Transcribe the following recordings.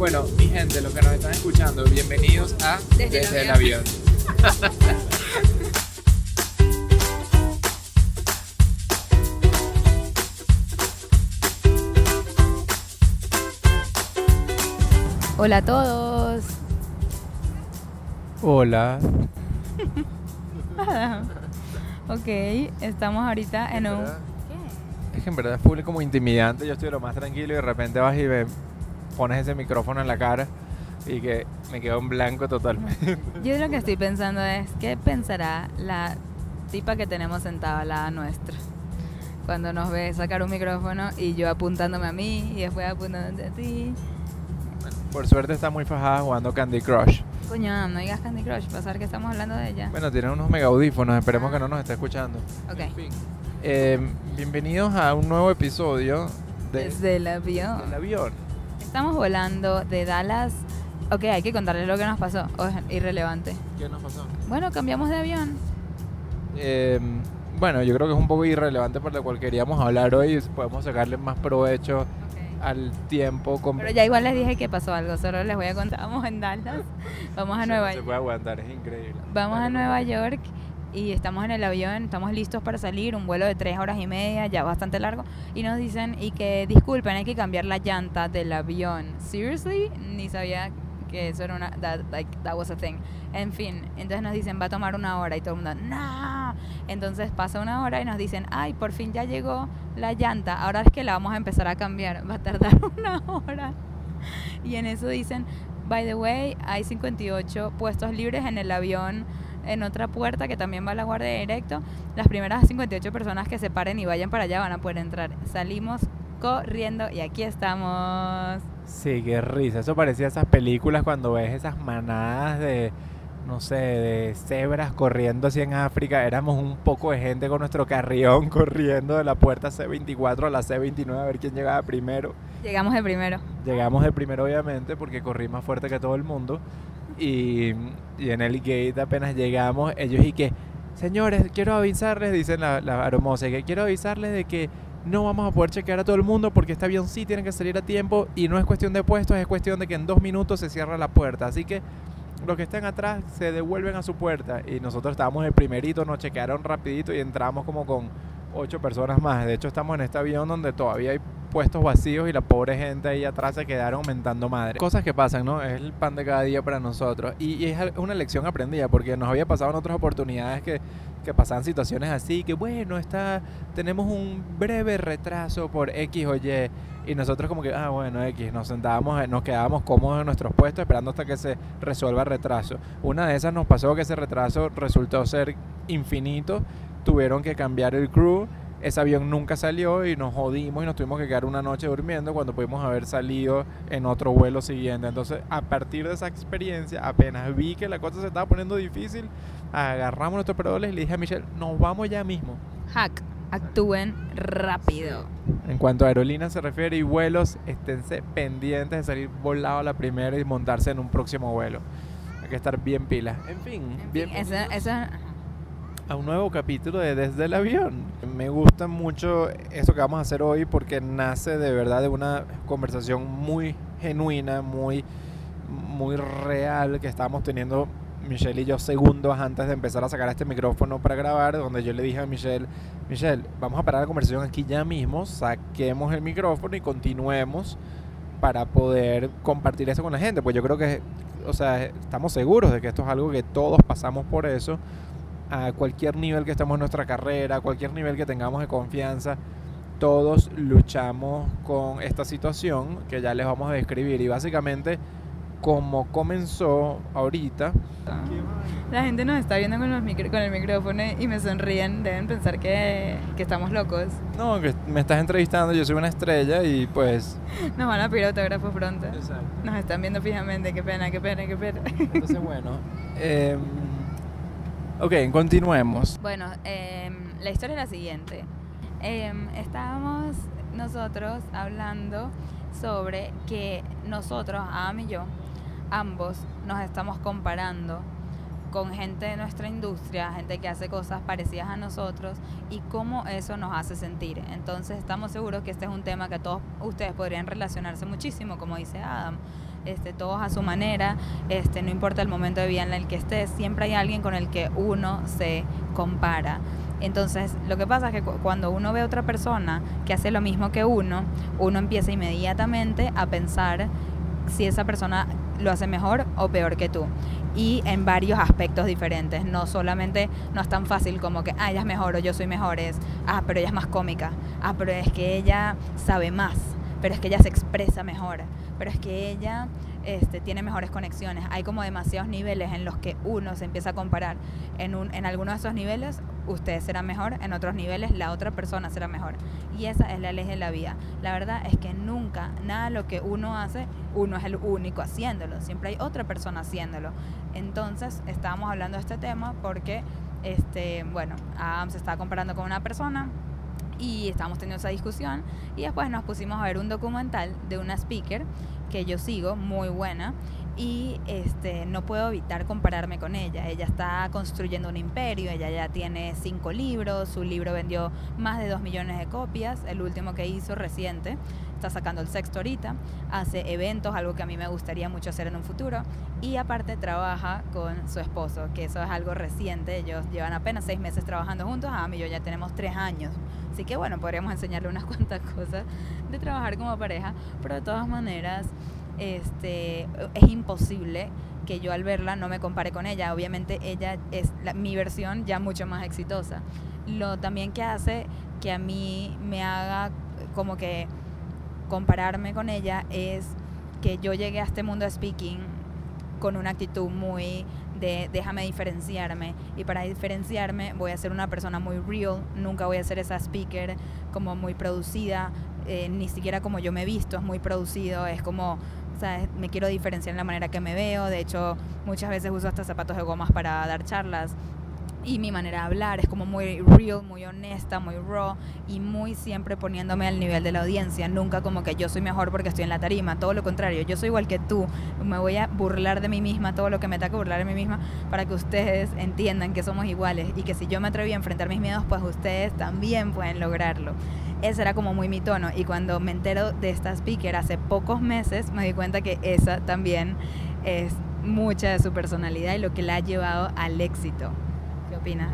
Bueno, mi gente, los que nos están escuchando, bienvenidos a Desde el el avión. Hola a todos. Hola. ok, estamos ahorita en un... Es que en verdad es full como intimidante. Yo estoy lo más tranquilo y de repente vas y me pones ese micrófono en la cara y que me quedo en blanco totalmente. Yo lo que estoy pensando es, ¿qué pensará la tipa que tenemos sentada al lado nuestra? Cuando nos ve sacar un micrófono y yo apuntándome a mí y después apuntándote a ti. Por suerte está muy fajada jugando Candy Crush. Coño, no digas Candy Crush, pasar que estamos hablando de ella. Bueno, tiene unos mega audífonos, esperemos que no nos esté escuchando. Ok. En fin. Eh, bienvenidos a un nuevo episodio de Desde el avión. El avión. Estamos volando de Dallas. Ok, hay que contarles lo que nos pasó. O es irrelevante. ¿Qué nos pasó? Bueno, cambiamos de avión. Eh, bueno, yo creo que es un poco irrelevante por lo cual queríamos hablar hoy. Podemos sacarle más provecho al tiempo. Con... Pero ya igual les dije que pasó algo, solo les voy a contar. Vamos en Dallas, vamos a Sí, Nueva no se puede aguantar, es increíble. Vamos Dale, a Nueva. York y estamos en el avión, estamos listos para salir, un vuelo de tres horas y media, ya bastante largo, y nos dicen y que disculpen, hay que cambiar la llanta del avión. Seriously, ni sabía que eso era una that, like, that was a thing. En fin, entonces nos dicen va a tomar una hora y todo el mundo no. Entonces pasa una hora y nos dicen ay por fin ya llegó la llanta, ahora es que la vamos a empezar a cambiar, va a tardar una hora. Y en eso dicen by the way hay 58 puestos libres en el avión en otra puerta que también va a la guardia directo. Las primeras 58 personas que se paren y vayan para allá van a poder entrar. Salimos corriendo y aquí estamos. Sí, qué risa. Eso parecía esas películas cuando ves esas manadas de, no sé, de cebras corriendo así en África. Éramos un poco de gente con nuestro carrión corriendo de la puerta C24 a la C29 a ver quién llegaba primero. Llegamos de primero. Llegamos de primero, obviamente, porque corrí más fuerte que todo el mundo. Y, en el gate apenas llegamos, ellos y que, señores, quiero avisarles, dicen la, la que quiero avisarles de que no vamos a poder chequear a todo el mundo porque este avión sí tiene que salir a tiempo y no es cuestión de puestos, es cuestión de que en dos minutos se cierra la puerta. Así que los que estén atrás se devuelven a su puerta. Y nosotros estábamos el primerito, nos chequearon rapidito y entramos como con ocho personas más. De hecho, estamos en este avión donde todavía hay puestos vacíos y la pobre gente ahí atrás se quedaron aumentando madre. Cosas que pasan, ¿no? Es el pan de cada día para nosotros. Y, y es una lección aprendida porque nos había pasado en otras oportunidades que, que pasaban situaciones así, que bueno, está, tenemos un breve retraso por X o Y. Y nosotros como que, ah, bueno, X, nos sentábamos, eh, nos quedábamos cómodos en nuestros puestos esperando hasta que se resuelva el retraso. Una de esas nos pasó que ese retraso resultó ser infinito, tuvieron que cambiar el crew, ese avión nunca salió y nos jodimos y nos tuvimos que quedar una noche durmiendo cuando pudimos haber salido en otro vuelo siguiente. Entonces, a partir de esa experiencia, apenas vi que la cosa se estaba poniendo difícil, agarramos nuestros peroles y le dije a Michelle, nos vamos ya mismo. Hack, actúen rápido. En cuanto a aerolíneas se refiere y vuelos, esténse pendientes de salir volado a la primera y montarse en un próximo vuelo. Hay que estar bien pilas. En fin, En bien fin, eso, eso, a un nuevo capítulo de Desde el Avión. Me gusta mucho eso que vamos a hacer hoy porque nace de verdad de una conversación muy genuina, muy, muy real que estábamos teniendo Michelle y yo segundos antes de empezar a sacar este micrófono para grabar, donde yo le dije a Michelle, Michelle, vamos a parar la conversación aquí ya mismo, saquemos el micrófono y continuemos para poder compartir eso con la gente, pues yo creo que, o sea, estamos seguros de que esto es algo que todos pasamos por eso, a cualquier nivel que estemos en nuestra carrera, a cualquier nivel que tengamos de confianza, todos luchamos con esta situación que ya les vamos a describir y básicamente como comenzó ahorita. la gente nos está viendo con, los micro- con el micrófono y me sonríen, deben pensar que, que estamos locos. No, que me estás entrevistando, yo soy una estrella y pues... Nos van a pedir autógrafos pronto. Nos están viendo fijamente, qué pena, qué pena, qué pena. Entonces bueno, em, ok, continuemos. Bueno, em, la historia es la siguiente. Em, estábamos nosotros hablando sobre que nosotros, Adam y yo, ambos nos estamos comparando con gente de nuestra industria, gente que hace cosas parecidas a nosotros y cómo eso nos hace sentir. Entonces estamos seguros que este es un tema que todos ustedes podrían relacionarse muchísimo, como dice Adam, este, todos a su manera, este, no importa el momento de vida en el que estés, siempre hay alguien con el que uno se compara. Entonces, lo que pasa es que cuando uno ve a otra persona que hace lo mismo que uno, uno empieza inmediatamente a pensar si esa persona lo hace mejor o peor que tú. Y en varios aspectos diferentes. No solamente, no es tan fácil como que, ah, ella es mejor o yo soy mejor. Es, ah, pero ella es más cómica. Ah, pero es que ella sabe más. Pero es que ella se expresa mejor. Pero es que ella este, tiene mejores conexiones. Hay como demasiados niveles en los que uno se empieza a comparar. En, un, en algunos de esos niveles usted será mejor, en otros niveles la otra persona será mejor. Y esa es la ley de la vida. La verdad es que nunca, nada lo que uno hace, uno es el único haciéndolo. Siempre hay otra persona haciéndolo. Entonces, estábamos hablando de este tema porque, este, bueno, Adam se estaba comparando con una persona y estábamos teniendo esa discusión y después nos pusimos a ver un documental de una speaker que yo sigo, muy buena, y este, no puedo evitar compararme con ella. Ella está construyendo un imperio, ella ya tiene cinco libros, su libro vendió más de dos millones de copias, el último que hizo reciente, está sacando el sexto ahorita, hace eventos, algo que a mí me gustaría mucho hacer en un futuro, y aparte trabaja con su esposo, que eso es algo reciente, ellos llevan apenas seis meses trabajando juntos, a mí yo ya tenemos tres años, así que bueno, podríamos enseñarle unas cuantas cosas de trabajar como pareja, pero de todas maneras este, es imposible que yo al verla no me compare con ella. Obviamente ella es mi versión ya mucho más exitosa. Lo también que hace que a mí me haga como que compararme con ella es que yo llegué a este mundo de speaking con una actitud muy de déjame diferenciarme y para diferenciarme voy a ser una persona muy real, nunca voy a ser esa speaker como muy producida, eh, ni siquiera como yo me he visto, es muy producido, es como me quiero diferenciar en la manera que me veo, de hecho muchas veces uso hasta zapatos de gomas para dar charlas y mi manera de hablar es como muy real, muy honesta, muy raw y muy siempre poniéndome al nivel de la audiencia, nunca como que yo soy mejor porque estoy en la tarima, todo lo contrario, yo soy igual que tú, me voy a burlar de mí misma, todo lo que me toca burlar de mí misma para que ustedes entiendan que somos iguales y que si yo me atreví a enfrentar mis miedos, pues ustedes también pueden lograrlo ese era como muy mi tono. Y cuando me entero de esta speaker hace pocos meses, me di cuenta que esa también es mucha de su personalidad y lo que la ha llevado al éxito. ¿Qué opinas,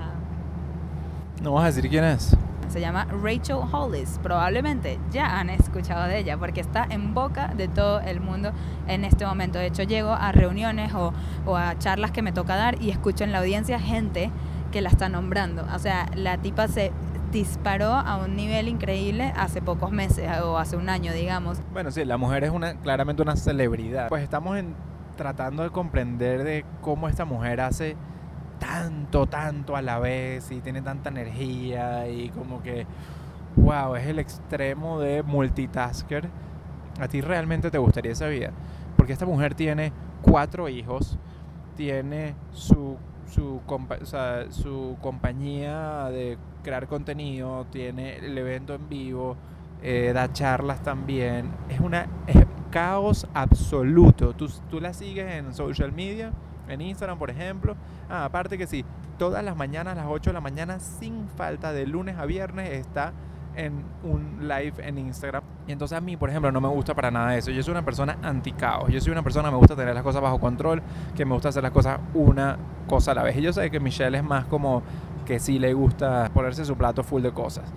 No vas a decir quién es. Se llama Rachel Hollis. Probablemente ya han escuchado de ella porque está en boca de todo el mundo en este momento. De hecho, llego a reuniones o, o a charlas que me toca dar y escucho en la audiencia gente que la está nombrando. O sea, la tipa se disparó a un nivel increíble hace pocos meses o hace un año, digamos. Bueno, sí, la mujer es una claramente una celebridad. Pues estamos en, tratando de comprender de cómo esta mujer hace tanto, tanto a la vez y tiene tanta energía y como que, wow, es el extremo de multitasker. ¿A ti realmente te gustaría esa vida? Porque esta mujer tiene cuatro hijos, tiene su su, su compañía de crear contenido, tiene el evento en vivo, eh, da charlas también. Es una caos absoluto. Tú, tú la sigues en social media, en Instagram, por ejemplo. Ah, aparte que sí, todas las mañanas las 8 de la mañana, sin falta, de lunes a viernes, está en un live en Instagram. Y entonces a mí, por ejemplo, no me gusta para nada eso. Yo soy una persona anti-caos. Yo soy una persona que me gusta tener las cosas bajo control, que me gusta hacer las cosas una cosa a la vez. Y yo sé que Michelle es más como que sí le gusta ponerse su plato full de cosas.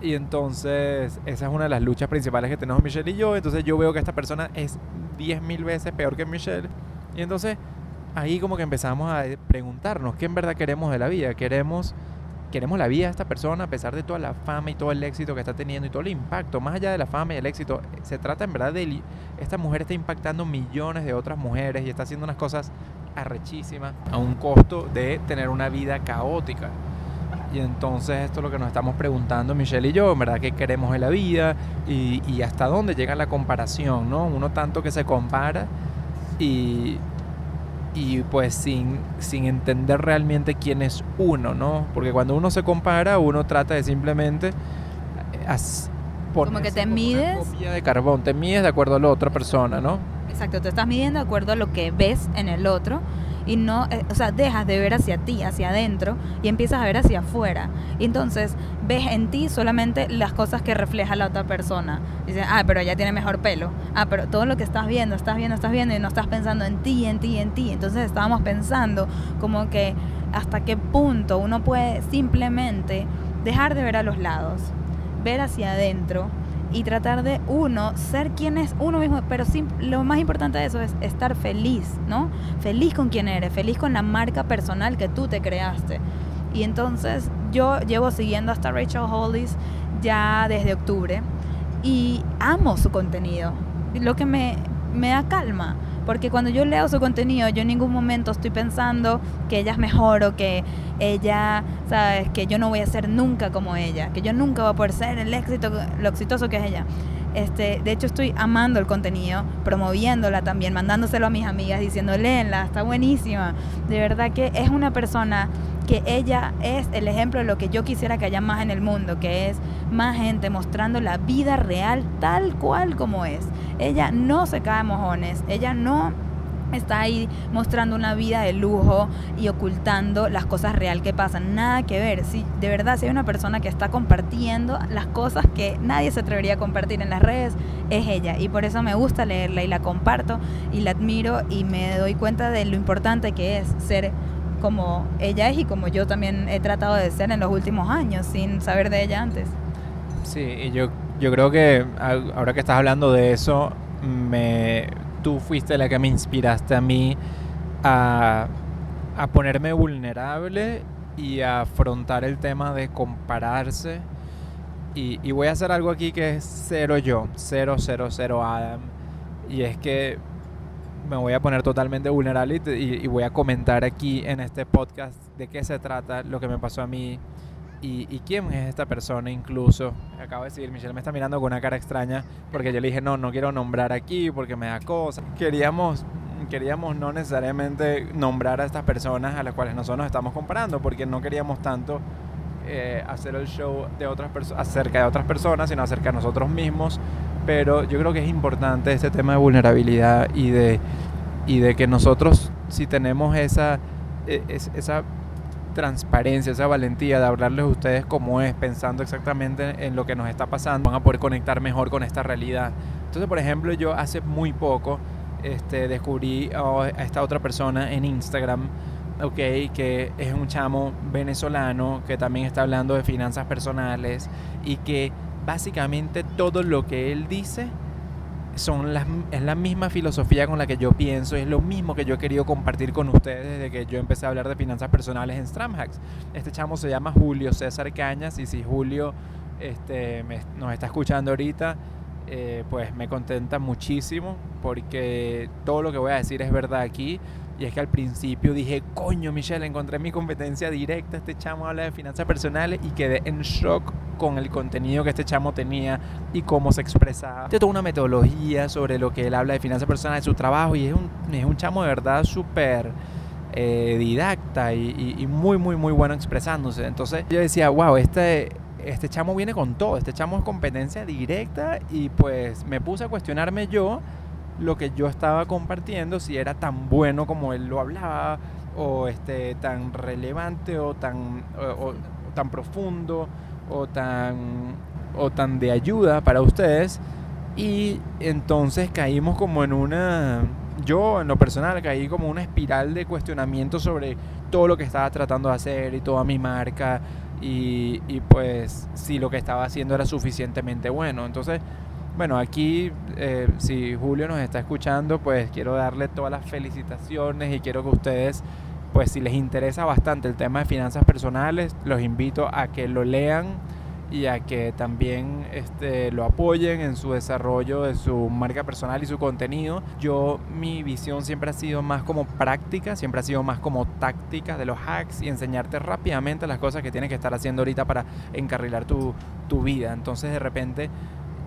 Y entonces esa es una de las luchas principales que tenemos Michelle y yo. Entonces yo veo que esta persona es 10.000 veces peor que Michelle. Y entonces ahí como que empezamos a preguntarnos qué en verdad queremos de la vida. Queremos queremos la vida de esta persona a pesar de toda la fama y todo el éxito que está teniendo y todo el impacto, más allá de la fama y el éxito, se trata en verdad de esta mujer está impactando millones de otras mujeres y está haciendo unas cosas arrechísimas a un costo de tener una vida caótica. Y entonces esto es lo que nos estamos preguntando Michelle y yo, en verdad qué queremos en la vida y, y hasta dónde llega la comparación, ¿no? Uno tanto que se compara y, y pues sin, sin entender realmente quién es uno, ¿no? Porque cuando uno se compara, uno trata de simplemente eh, como que te mides copia de carbón, te mides de acuerdo a la otra persona, ¿no? Exacto, te estás midiendo de acuerdo a lo que ves en el otro y no, eh, o sea, dejas de ver hacia ti, hacia adentro y empiezas a ver hacia afuera. Y entonces ves en ti solamente las cosas que refleja la otra persona. Dices, ah, pero ella tiene mejor pelo. Ah, pero todo lo que estás viendo, estás viendo, estás viendo y no estás pensando en ti, en ti, en ti. Entonces estábamos pensando como que hasta qué punto uno puede simplemente dejar de ver a los lados, ver hacia adentro y tratar de uno ser quien es uno mismo, pero lo más importante de eso es estar feliz, ¿no? Feliz con quien eres, feliz con la marca personal que tú te creaste. Y entonces yo llevo siguiendo hasta Rachel Hollis ya desde octubre y amo su contenido, lo que me, me da calma. Porque cuando yo leo su contenido, yo en ningún momento estoy pensando que ella es mejor o que ella, sabes, que yo no voy a ser nunca como ella, que yo nunca voy a poder ser el éxito, lo exitoso que es ella. Este, de hecho, estoy amando el contenido, promoviéndola también, mandándoselo a mis amigas, diciendo, léenla, está buenísima. De verdad que es una persona que ella es el ejemplo de lo que yo quisiera que haya más en el mundo, que es más gente mostrando la vida real tal cual como es. Ella no se cae mojones, ella no está ahí mostrando una vida de lujo y ocultando las cosas real que pasan. Nada que ver. Si de verdad si hay una persona que está compartiendo las cosas que nadie se atrevería a compartir en las redes, es ella. Y por eso me gusta leerla y la comparto y la admiro y me doy cuenta de lo importante que es ser como ella es y como yo también he tratado de ser en los últimos años sin saber de ella antes. Sí, y yo, yo creo que ahora que estás hablando de eso, me tú fuiste la que me inspiraste a mí a, ponerme vulnerable y a afrontar el tema de compararse. Y, voy a hacer algo aquí que es cero yo, cero, cero, cero Adam. Y es que me voy a poner totalmente vulnerable y, y, voy a comentar aquí en este podcast de qué se trata, lo que me pasó a mí y, quién es esta persona incluso. Acabo de decir, Michelle me está mirando con una cara extraña porque yo le dije, no, no quiero nombrar aquí porque me da cosa. Queríamos, queríamos no necesariamente nombrar a estas personas a las cuales nosotros nos estamos comparando porque no queríamos tanto eh, hacer el show de otras acerca de otras personas, sino acerca de nosotros mismos. Pero yo creo que es importante este tema de vulnerabilidad y de, y de que nosotros, si tenemos esa, e, esa transparencia, esa valentía de hablarles a ustedes como es, pensando exactamente en lo que nos está pasando, van a poder conectar mejor con esta realidad. Entonces, por ejemplo, yo hace muy poco este, descubrí a esta otra persona en Instagram, ok, que es un chamo venezolano que también está hablando de finanzas personales y que básicamente todo lo que él dice son las, es la misma filosofía con la que yo pienso, es lo mismo que yo he querido compartir con ustedes desde que yo empecé a hablar de finanzas personales en Stramhacks. Este chamo se llama Julio César Cañas y si Julio este, nos está escuchando ahorita, eh, pues me contenta muchísimo porque todo lo que voy a decir es verdad aquí. Y es que al principio dije, coño, Michelle, encontré mi competencia directa. Este chamo habla de finanzas personales y quedé en shock con el contenido que este chamo tenía y cómo se expresaba. Tiene toda una metodología sobre lo que él habla de finanzas personales, su trabajo. Y es un, es un chamo de verdad súper eh, didacta y, y, muy, muy, muy bueno expresándose. Entonces yo decía, wow, este, este chamo viene con todo. Este chamo es competencia directa. Y pues me puse a cuestionarme yo lo que yo estaba compartiendo, si era tan bueno como él lo hablaba, o este, tan relevante, o tan, tan profundo, o tan, o tan de ayuda para ustedes. Y entonces caímos como en una, yo en lo personal caí como una espiral de cuestionamiento sobre todo lo que estaba tratando de hacer y toda mi marca y, y pues si lo que estaba haciendo era suficientemente bueno. Entonces bueno, aquí eh, si Julio nos está escuchando, pues quiero darle todas las felicitaciones y quiero que ustedes, pues si les interesa bastante el tema de finanzas personales, los invito a que lo lean y a que también este, lo apoyen en su desarrollo de su marca personal y su contenido. Yo, mi visión siempre ha sido más como práctica, siempre ha sido más como táctica de los hacks y enseñarte rápidamente las cosas que tienes que estar haciendo ahorita para encarrilar tu, tu vida. Entonces, de repente,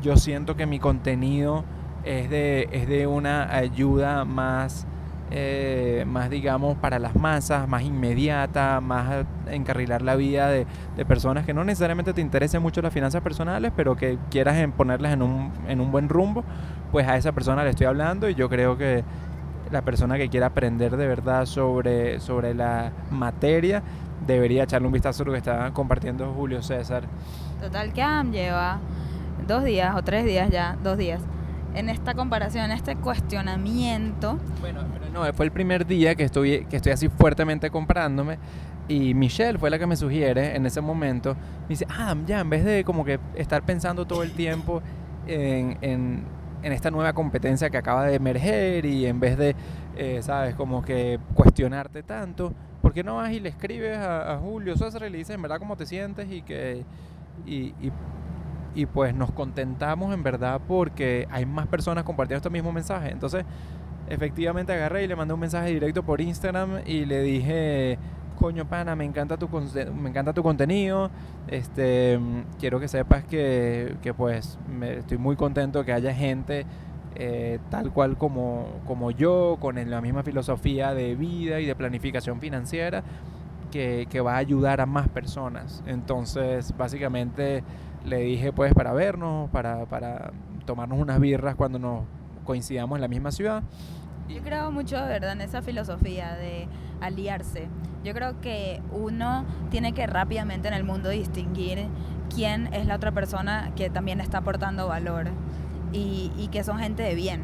yo siento que mi contenido es de, es de una ayuda más, eh, más, digamos, para las masas, más inmediata, más encarrilar la vida de, personas que no necesariamente te interesen mucho las finanzas personales, pero que quieras ponerlas en un, en un buen rumbo, pues a esa persona le estoy hablando y yo creo que la persona que quiera aprender de verdad sobre, sobre la materia debería echarle un vistazo a lo que está compartiendo Julio César. Total Cam lleva dos días o tres días ya, dos días, en esta comparación, en este cuestionamiento. Bueno, pero no, fue el primer día que estoy, que estoy así fuertemente comparándome y Michelle fue la que me sugiere en ese momento, me dice, ah, ya, en vez de como que estar pensando todo el tiempo en, en, en esta nueva competencia que acaba de emerger y en vez de, eh, sabes, como que cuestionarte tanto, ¿por qué no vas y le escribes a, a Julio César y le dices en verdad cómo te sientes y que... Y, y, y pues nos contentamos en verdad porque hay más personas compartiendo este mismo mensaje. Entonces, efectivamente agarré y le mandé un mensaje directo por Instagram y le dije, coño pana, me encanta tu, me encanta tu contenido, este, quiero que sepas que, que pues me, estoy muy contento que haya gente eh, tal cual como, como yo, con la misma filosofía de vida y de planificación financiera, que, que va a ayudar a más personas. Entonces, básicamente le dije pues para vernos, para, para tomarnos unas birras cuando nos coincidamos en la misma ciudad. Yo creo mucho, ¿verdad?, en esa filosofía de aliarse. Yo creo que uno tiene que rápidamente en el mundo distinguir quién es la otra persona que también está aportando valor y, y que son gente de bien.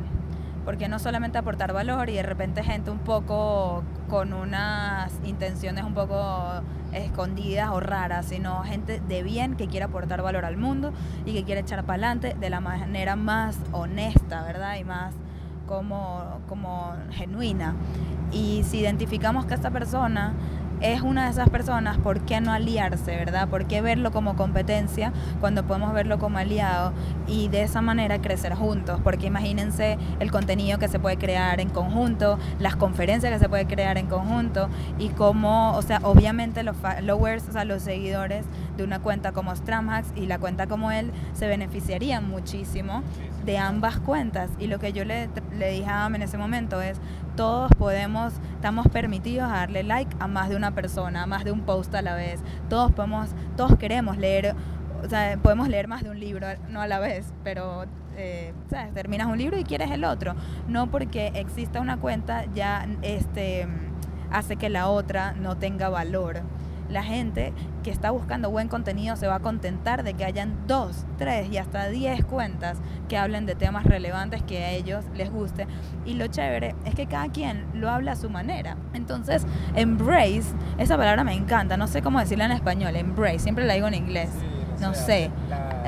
Porque no solamente aportar valor y de repente gente un poco con unas intenciones un poco escondidas o raras, sino gente de bien que quiere aportar valor al mundo y que quiere echar para adelante de la manera más honesta, ¿verdad? Y más como, como genuina. Y si identificamos que esta persona es una de esas personas, ¿por qué no aliarse, verdad? ¿Por qué verlo como competencia cuando podemos verlo como aliado y de esa manera crecer juntos? Porque imagínense el contenido que se puede crear en conjunto, las conferencias que se puede crear en conjunto y cómo, o sea, obviamente los followers, o sea, los seguidores de una cuenta como Stramhacks y la cuenta como él se beneficiarían muchísimo de ambas cuentas. Y lo que yo le, le dije a Am en ese momento es, todos podemos, estamos permitidos a darle like a más de una persona, a más de un post a la vez. Todos podemos, todos queremos leer, o sea, podemos leer más de un libro, no a la vez, pero eh, ¿sabes? terminas un libro y quieres el otro. No porque exista una cuenta ya este hace que la otra no tenga valor la gente que está buscando buen contenido se va a contentar de que hayan dos, tres y hasta diez cuentas que hablen de temas relevantes que a ellos les guste. Y lo chévere es que cada quien lo habla a su manera. Entonces, embrace, esa palabra me encanta, no sé cómo decirla en español, embrace, siempre la digo en inglés. No sé,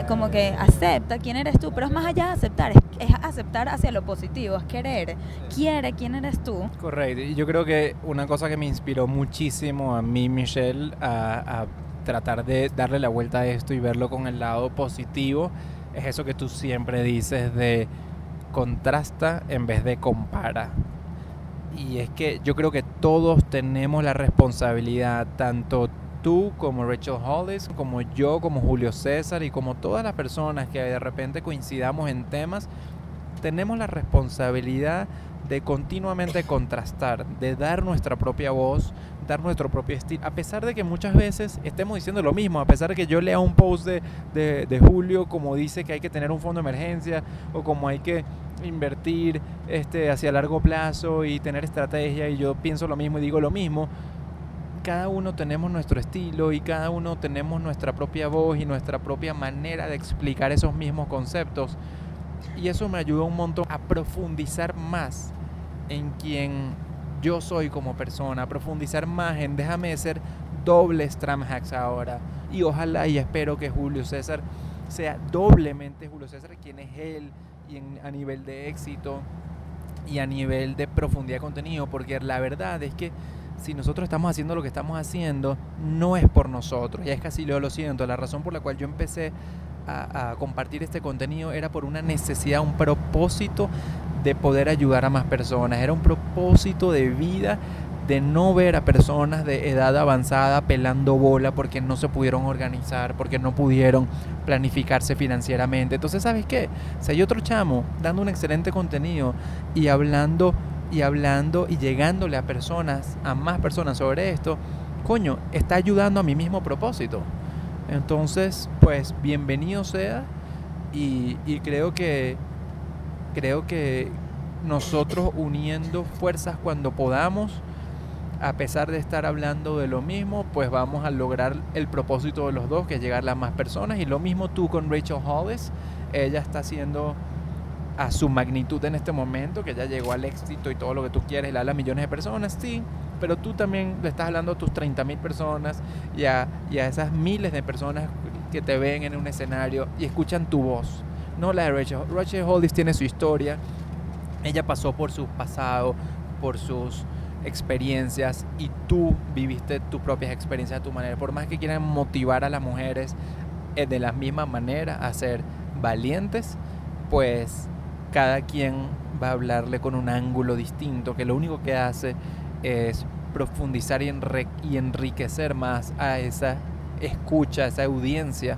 como que acepta quién eres tú, pero es más allá de aceptar, es, aceptar hacia lo positivo, es querer, quiere quién eres tú. Correcto, y yo creo que una cosa que me inspiró muchísimo a mí, Michelle, a, a tratar de darle la vuelta a esto y verlo con el lado positivo, es eso que tú siempre dices de contrasta en vez de compara. Y es que yo creo que todos tenemos la responsabilidad, tanto tú como Rachel Hollis, como yo, como Julio César y como todas las personas que de repente coincidamos en temas, tenemos la responsabilidad de continuamente contrastar, de dar nuestra propia voz, dar nuestro propio estilo, a pesar de que muchas veces estemos diciendo lo mismo, a pesar de que yo lea un post de, de, de Julio como dice que hay que tener un fondo de emergencia o como hay que invertir este, hacia largo plazo y tener estrategia y yo pienso lo mismo y digo lo mismo, cada uno tenemos nuestro estilo y cada uno tenemos nuestra propia voz y nuestra propia manera de explicar esos mismos conceptos. Y eso me ayudó un montón a profundizar más en quien yo soy como persona, profundizar más en déjame ser doble Stramhacks ahora. Y ojalá y espero que Julio César sea doblemente Julio César quien es él y a nivel de éxito y a nivel de profundidad de contenido, porque la verdad es que si nosotros estamos haciendo lo que estamos haciendo, no es por nosotros. Ya es casi yo lo siento. La razón por la cual yo empecé a, a, compartir este contenido era por una necesidad, un propósito de poder ayudar a más personas. Era un propósito de vida de no ver a personas de edad avanzada pelando bola porque no se pudieron organizar, porque no pudieron planificarse financieramente. Entonces, ¿sabes qué? Si hay otro chamo dando un excelente contenido y hablando y hablando y llegándole a personas, a más personas sobre esto, coño, está ayudando a mi mismo propósito. Entonces, pues bienvenido sea y, y creo que creo que nosotros uniendo fuerzas cuando podamos, a pesar de estar hablando de lo mismo, pues vamos a lograr el propósito de los dos, que es llegar a más personas. Y lo mismo tú con Rachel Hollis, ella está haciendo a su magnitud en este momento, que ya llegó al éxito y todo lo que tú quieres, le habla a millones de personas, sí, pero tú también le estás hablando a tus 30 mil personas y a, y a esas miles de personas que te ven en un escenario y escuchan tu voz. No la de Rachel. Rachel Hollis tiene su historia, ella pasó por su pasado, por sus experiencias y tú viviste tus propias experiencias a tu manera. Por más que quieran motivar a las mujeres eh, de la misma manera a ser valientes, pues cada quien va a hablarle con un ángulo distinto que lo único que hace es profundizar y, enriquecer más a esa escucha, a esa audiencia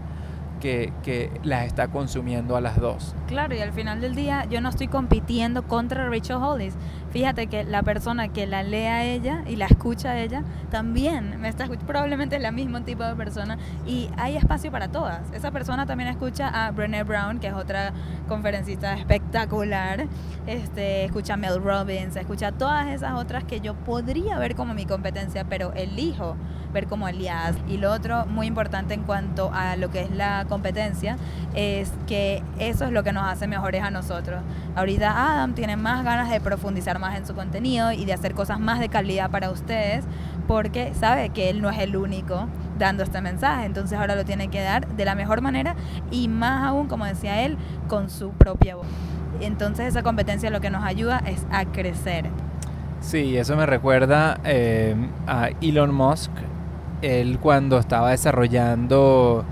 que, que las está consumiendo a las dos. Claro, y al final del día yo no estoy compitiendo contra Rachel Hollis. Fíjate que la persona que la lee a ella y la escucha a ella también me está probablemente es la mismo tipo de persona y hay espacio para todas. Esa persona también escucha a Brené Brown, que es otra conferencista espectacular. Este, escucha a Mel Robbins, escucha a todas esas otras que yo podría ver como mi competencia, pero elijo ver como aliadas. Y lo otro muy importante en cuanto a lo que es la competencia es que eso es lo que nos hace mejores a nosotros. Ahorita Adam tiene más ganas de profundizar más en su contenido y de hacer cosas más de calidad para ustedes porque sabe que él no es el único dando este mensaje, entonces ahora lo tiene que dar de la mejor manera y más aún, como decía él, con su propia voz. Entonces esa competencia lo que nos ayuda es a crecer. Sí, eso me recuerda eh, a Elon Musk, él cuando estaba desarrollando,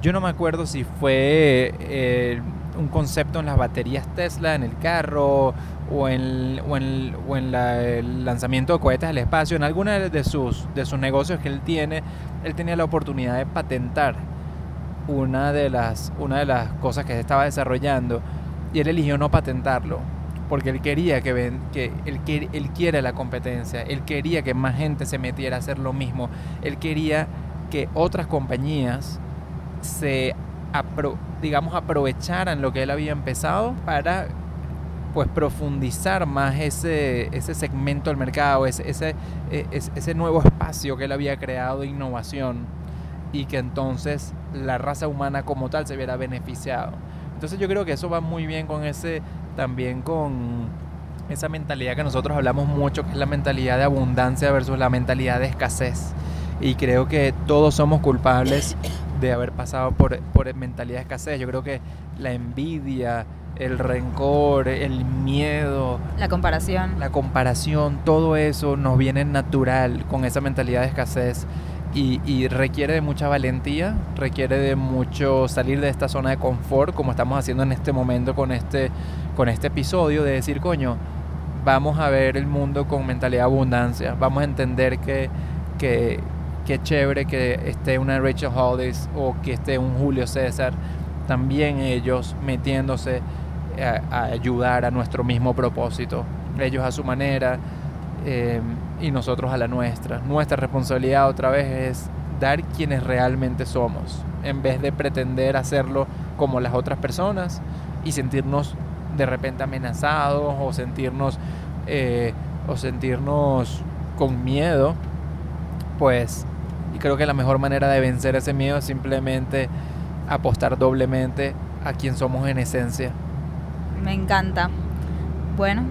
yo no me acuerdo si fue eh, un concepto en las baterías Tesla, en el carro, o en, o en, o en el lanzamiento de cohetes al espacio, en alguna de sus, de sus negocios que él tiene, él tenía la oportunidad de patentar una de las, una de las cosas que se estaba desarrollando y él eligió no patentarlo porque él quería que, ven, que él, él quiere la competencia, él quería que más gente se metiera a hacer lo mismo, él quería que otras compañías se digamos aprovecharan lo que él había empezado para pues profundizar más ese, ese segmento del mercado, ese, ese, e, ese nuevo espacio que él había creado de innovación y que entonces la raza humana como tal se viera beneficiado. Entonces yo creo que eso va muy bien con ese también con esa mentalidad que nosotros hablamos mucho, que es la mentalidad de abundancia versus la mentalidad de escasez. Y creo que todos somos culpables de haber pasado por, por mentalidad de escasez. Yo creo que la envidia, el rencor, el miedo, la comparación, la comparación, todo eso nos viene natural con esa mentalidad de escasez y, requiere de mucha valentía, requiere de mucho salir de esta zona de confort, como estamos haciendo en este momento con este, con este episodio, de decir, coño, vamos a ver el mundo con mentalidad de abundancia, vamos a entender que, que, que chévere que esté una Rachel Hollis o que esté un Julio César, también ellos metiéndose a, a ayudar a nuestro mismo propósito, ellos a su manera eh, y nosotros a la nuestra. Nuestra responsabilidad otra vez es dar quienes realmente somos, en vez de pretender hacerlo como las otras personas y sentirnos de repente amenazados o sentirnos eh, o sentirnos con miedo, pues y creo que la mejor manera de vencer ese miedo es simplemente apostar doblemente a quien somos en esencia. Me encanta. Bueno,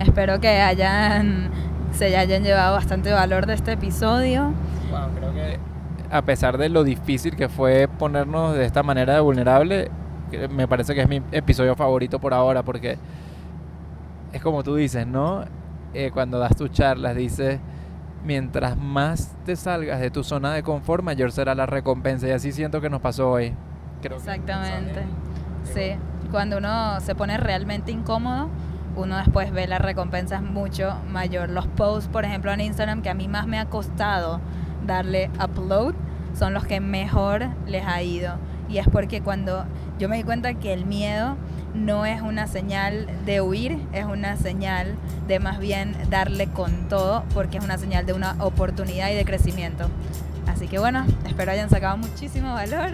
espero que hayan se hayan llevado bastante valor de este episodio. creo que a pesar de lo difícil que fue ponernos de esta manera de vulnerable, me parece que es mi episodio favorito por ahora porque es como tú dices, ¿no? Eh, cuando das tus charlas, dices, mientras más te salgas de tu zona de confort, mayor será la recompensa. Y así siento que nos pasó hoy. Exactamente. Sí, cuando uno se pone realmente incómodo, uno después ve la recompensa es mucho mayor. Los posts, por ejemplo, en Instagram, que a mí más me ha costado darle upload, son los que mejor les ha ido. Y es porque cuando yo me di cuenta que el miedo no es una señal de huir, es una señal de más bien darle con todo, porque es una señal de una oportunidad y de crecimiento. Así que bueno, espero hayan sacado muchísimo valor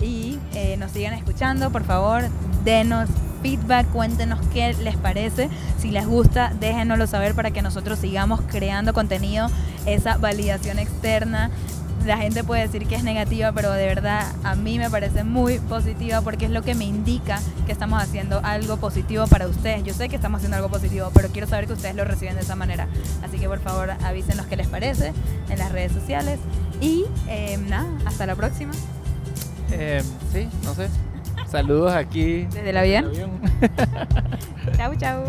y eh, nos sigan escuchando. Por favor, denos feedback, cuéntenos qué les parece. Si les gusta, déjenoslo saber para que nosotros sigamos creando contenido, esa validación externa la gente puede decir que es negativa, pero de verdad a mí me parece muy positiva porque es lo que me indica que estamos haciendo algo positivo para ustedes. Yo sé que estamos haciendo algo positivo, pero quiero saber que ustedes lo reciben de esa manera. Así que por favor avísenos qué les parece en las redes sociales. Y eh, nada, hasta la próxima. Eh, sí, no sé. Saludos aquí. Desde el avión. avión. Chau, chau.